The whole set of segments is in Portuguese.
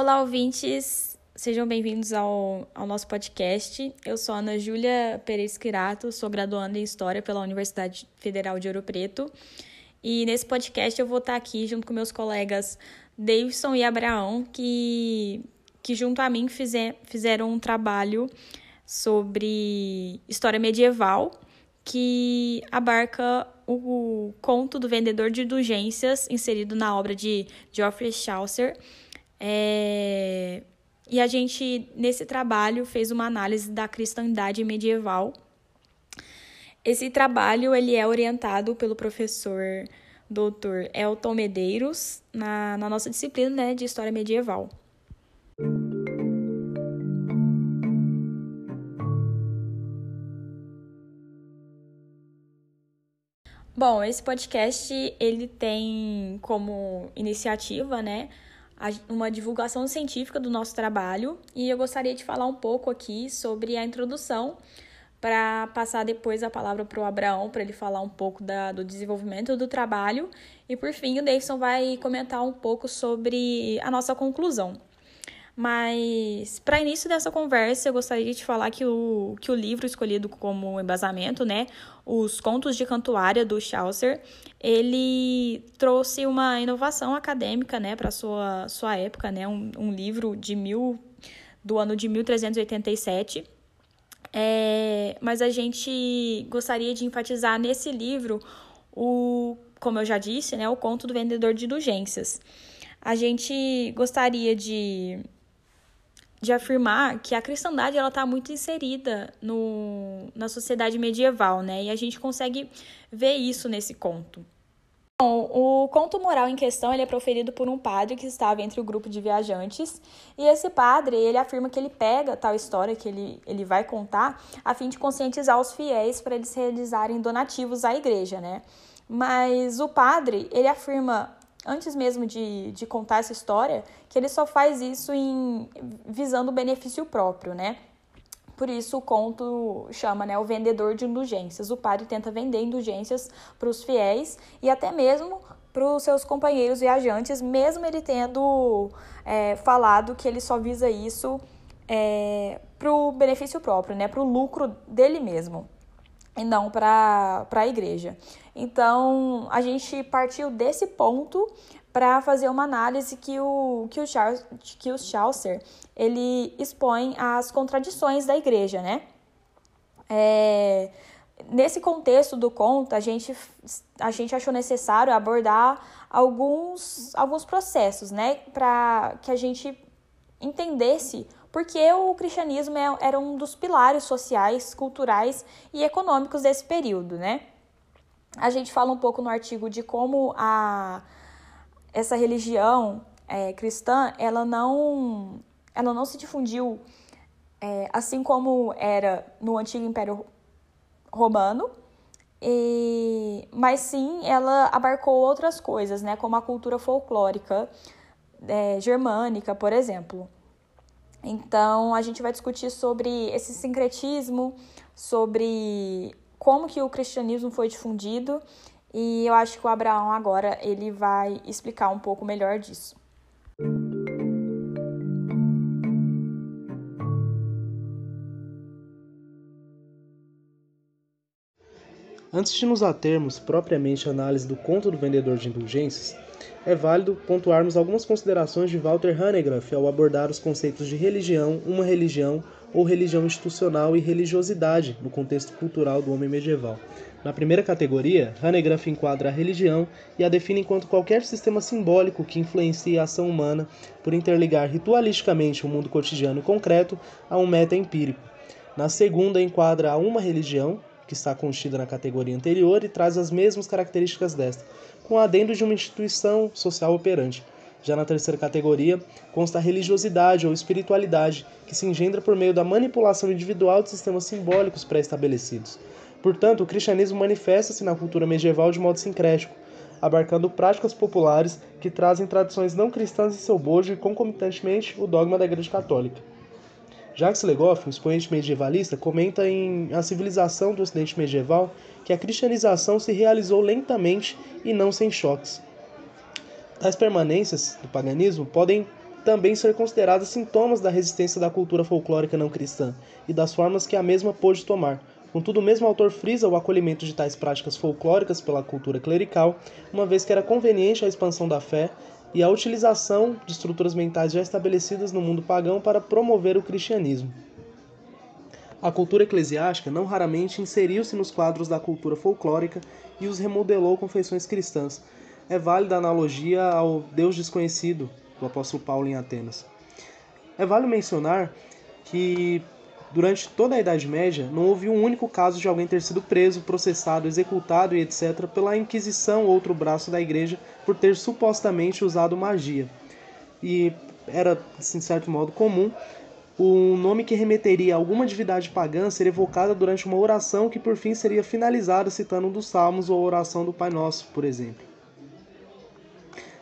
Olá, ouvintes! Sejam bem-vindos ao, ao nosso podcast. Eu sou Ana Júlia Pereira Esquirato, sou graduanda em História pela Universidade Federal de Ouro Preto. E nesse podcast eu vou estar aqui junto com meus colegas Davidson e Abraão, que, que junto a mim fizer, fizeram um trabalho sobre história medieval que abarca o conto do vendedor de indulgências inserido na obra de Geoffrey Chaucer. É... E a gente, nesse trabalho, fez uma análise da cristandade medieval. Esse trabalho ele é orientado pelo professor Dr. Elton Medeiros na, na nossa disciplina né, de História Medieval. Bom, esse podcast ele tem como iniciativa, né, uma divulgação científica do nosso trabalho e eu gostaria de falar um pouco aqui sobre a introdução para passar depois a palavra para o Abraão para ele falar um pouco da, do desenvolvimento do trabalho e por fim o Davidson vai comentar um pouco sobre a nossa conclusão. Mas, para início dessa conversa, eu gostaria de falar que o, que o livro escolhido como embasamento, né, Os Contos de Cantuária, do Chaucer, ele trouxe uma inovação acadêmica, né, para sua, sua época, né, um, um livro de mil, do ano de 1387. É, mas a gente gostaria de enfatizar nesse livro o, como eu já disse, né, o conto do vendedor de indulgências. A gente gostaria de de afirmar que a cristandade ela está muito inserida no, na sociedade medieval, né? E a gente consegue ver isso nesse conto. Bom, o conto moral em questão ele é proferido por um padre que estava entre o grupo de viajantes e esse padre ele afirma que ele pega tal história que ele, ele vai contar a fim de conscientizar os fiéis para eles realizarem donativos à igreja, né? Mas o padre ele afirma antes mesmo de, de contar essa história, que ele só faz isso em visando o benefício próprio, né? Por isso o conto chama né, o vendedor de indulgências. O padre tenta vender indulgências para os fiéis e até mesmo para os seus companheiros viajantes, mesmo ele tendo é, falado que ele só visa isso é, para o benefício próprio, né, para o lucro dele mesmo e não para a igreja. Então, a gente partiu desse ponto para fazer uma análise que o, que o, Charles, que o Chaucer ele expõe as contradições da igreja, né? É, nesse contexto do conto, a gente, a gente achou necessário abordar alguns, alguns processos, né? Para que a gente entendesse porque o cristianismo é, era um dos pilares sociais, culturais e econômicos desse período, né? A gente fala um pouco no artigo de como a, essa religião é, cristã, ela não, ela não se difundiu é, assim como era no antigo Império Romano, e, mas sim ela abarcou outras coisas, né, como a cultura folclórica é, germânica, por exemplo. Então, a gente vai discutir sobre esse sincretismo, sobre como que o cristianismo foi difundido, e eu acho que o Abraão agora ele vai explicar um pouco melhor disso. Antes de nos atermos propriamente à análise do conto do vendedor de indulgências, é válido pontuarmos algumas considerações de Walter Hanegraaff ao abordar os conceitos de religião, uma religião ou religião institucional e religiosidade no contexto cultural do homem medieval. Na primeira categoria, Hanegraaff enquadra a religião e a define enquanto qualquer sistema simbólico que influencie a ação humana por interligar ritualisticamente o mundo cotidiano e concreto a um meta empírico. Na segunda, enquadra a uma religião, que está contida na categoria anterior e traz as mesmas características desta, com adendo de uma instituição social operante. Já na terceira categoria, consta a religiosidade ou espiritualidade, que se engendra por meio da manipulação individual de sistemas simbólicos pré-estabelecidos. Portanto, o cristianismo manifesta-se na cultura medieval de modo sincrético, abarcando práticas populares que trazem tradições não cristãs em seu bojo e, concomitantemente, o dogma da Igreja Católica. Jacques Legoff, um expoente medievalista, comenta em A Civilização do Ocidente Medieval que a cristianização se realizou lentamente e não sem choques. Tais permanências do paganismo podem também ser consideradas sintomas da resistência da cultura folclórica não cristã e das formas que a mesma pôde tomar. Contudo, o mesmo autor frisa o acolhimento de tais práticas folclóricas pela cultura clerical, uma vez que era conveniente a expansão da fé e a utilização de estruturas mentais já estabelecidas no mundo pagão para promover o cristianismo. A cultura eclesiástica não raramente inseriu-se nos quadros da cultura folclórica e os remodelou com feições cristãs. É válida a analogia ao Deus desconhecido do apóstolo Paulo em Atenas. É válido mencionar que durante toda a Idade Média não houve um único caso de alguém ter sido preso, processado, executado e etc. pela Inquisição, outro braço da igreja, por ter supostamente usado magia. E era, assim, de certo modo, comum o nome que remeteria a alguma divindade pagã ser evocada durante uma oração que por fim seria finalizada citando um dos salmos ou a oração do Pai Nosso, por exemplo.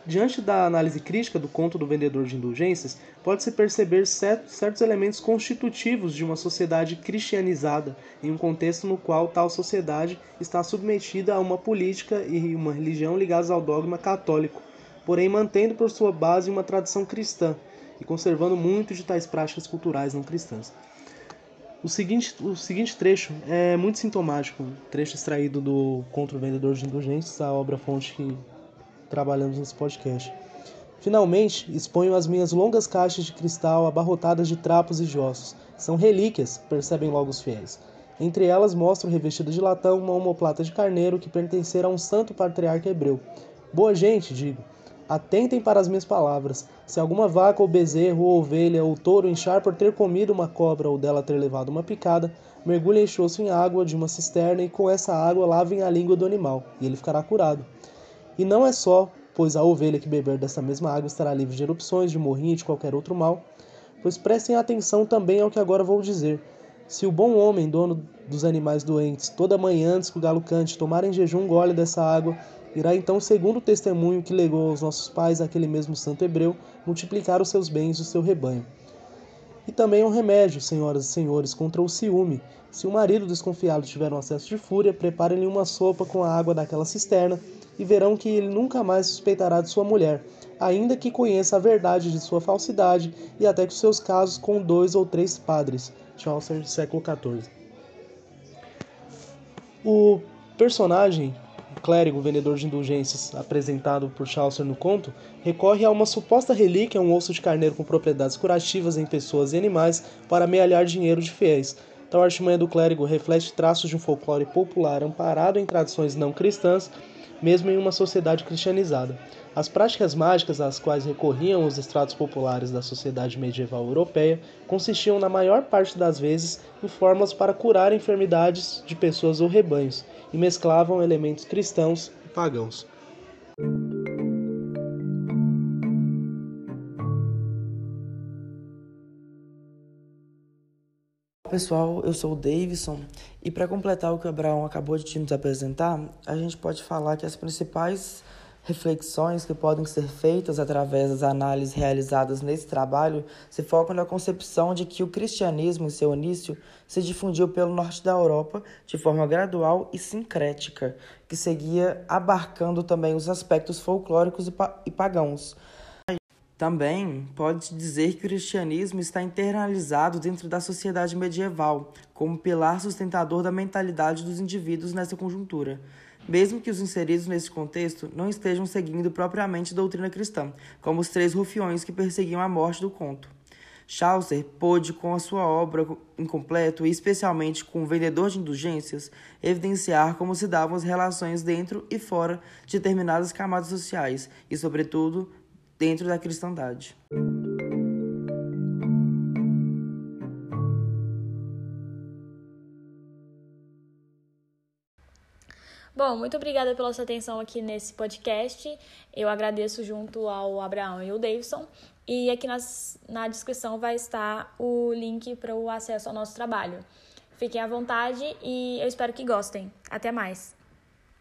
Diante da análise crítica do conto do vendedor de indulgências, pode-se perceber certos elementos constitutivos de uma sociedade cristianizada, em um contexto no qual tal sociedade está submetida a uma política e uma religião ligadas ao dogma católico, porém mantendo por sua base uma tradição cristã, e conservando muito de tais práticas culturais não cristãs. O seguinte, o seguinte trecho é muito sintomático, trecho extraído do Contra o Vendedor de Indulgências, a obra-fonte que trabalhamos nesse podcast. Finalmente, exponho as minhas longas caixas de cristal abarrotadas de trapos e de ossos. São relíquias, percebem logo os fiéis. Entre elas mostro revestida de latão uma omoplata de carneiro que pertencera a um santo patriarca hebreu. Boa gente, digo, Atentem para as minhas palavras. Se alguma vaca ou bezerro ou ovelha ou touro inchar por ter comido uma cobra ou dela ter levado uma picada, mergulhem enxoço em água de uma cisterna e com essa água lavem a língua do animal, e ele ficará curado. E não é só, pois a ovelha que beber dessa mesma água estará livre de erupções, de morrinho e de qualquer outro mal, pois prestem atenção também ao que agora vou dizer. Se o bom homem, dono dos animais doentes, toda manhã antes que o galo cante, tomar em jejum um gole dessa água, Irá então, segundo o testemunho que legou aos nossos pais aquele mesmo santo hebreu, multiplicar os seus bens e o seu rebanho. E também é um remédio, senhoras e senhores, contra o ciúme. Se o marido desconfiado tiver um acesso de fúria, preparem-lhe uma sopa com a água daquela cisterna e verão que ele nunca mais suspeitará de sua mulher, ainda que conheça a verdade de sua falsidade e até que os seus casos com dois ou três padres. Chaucer, século XIV. O personagem clérigo vendedor de indulgências apresentado por Chaucer no conto, recorre a uma suposta relíquia, um osso de carneiro com propriedades curativas em pessoas e animais, para amealhar dinheiro de fiéis. Tal artimanha do clérigo reflete traços de um folclore popular amparado em tradições não cristãs, mesmo em uma sociedade cristianizada. As práticas mágicas às quais recorriam os estratos populares da sociedade medieval europeia consistiam, na maior parte das vezes, em fórmulas para curar enfermidades de pessoas ou rebanhos, e mesclavam elementos cristãos e pagãos. Pessoal, eu sou o Davidson e para completar o que o Abraão acabou de nos apresentar, a gente pode falar que as principais reflexões que podem ser feitas através das análises realizadas nesse trabalho se focam na concepção de que o cristianismo, em seu início, se difundiu pelo norte da Europa de forma gradual e sincrética, que seguia abarcando também os aspectos folclóricos e pagãos. Também pode dizer que o cristianismo está internalizado dentro da sociedade medieval, como pilar sustentador da mentalidade dos indivíduos nessa conjuntura mesmo que os inseridos nesse contexto não estejam seguindo propriamente doutrina cristã, como os três rufiões que perseguiam a morte do conto. Chaucer pôde, com a sua obra incompleto e especialmente com o Vendedor de Indulgências, evidenciar como se davam as relações dentro e fora de determinadas camadas sociais e, sobretudo, dentro da cristandade. Bom, muito obrigada pela sua atenção aqui nesse podcast. Eu agradeço junto ao Abraão e o Davidson. E aqui nas, na descrição vai estar o link para o acesso ao nosso trabalho. Fiquem à vontade e eu espero que gostem. Até mais!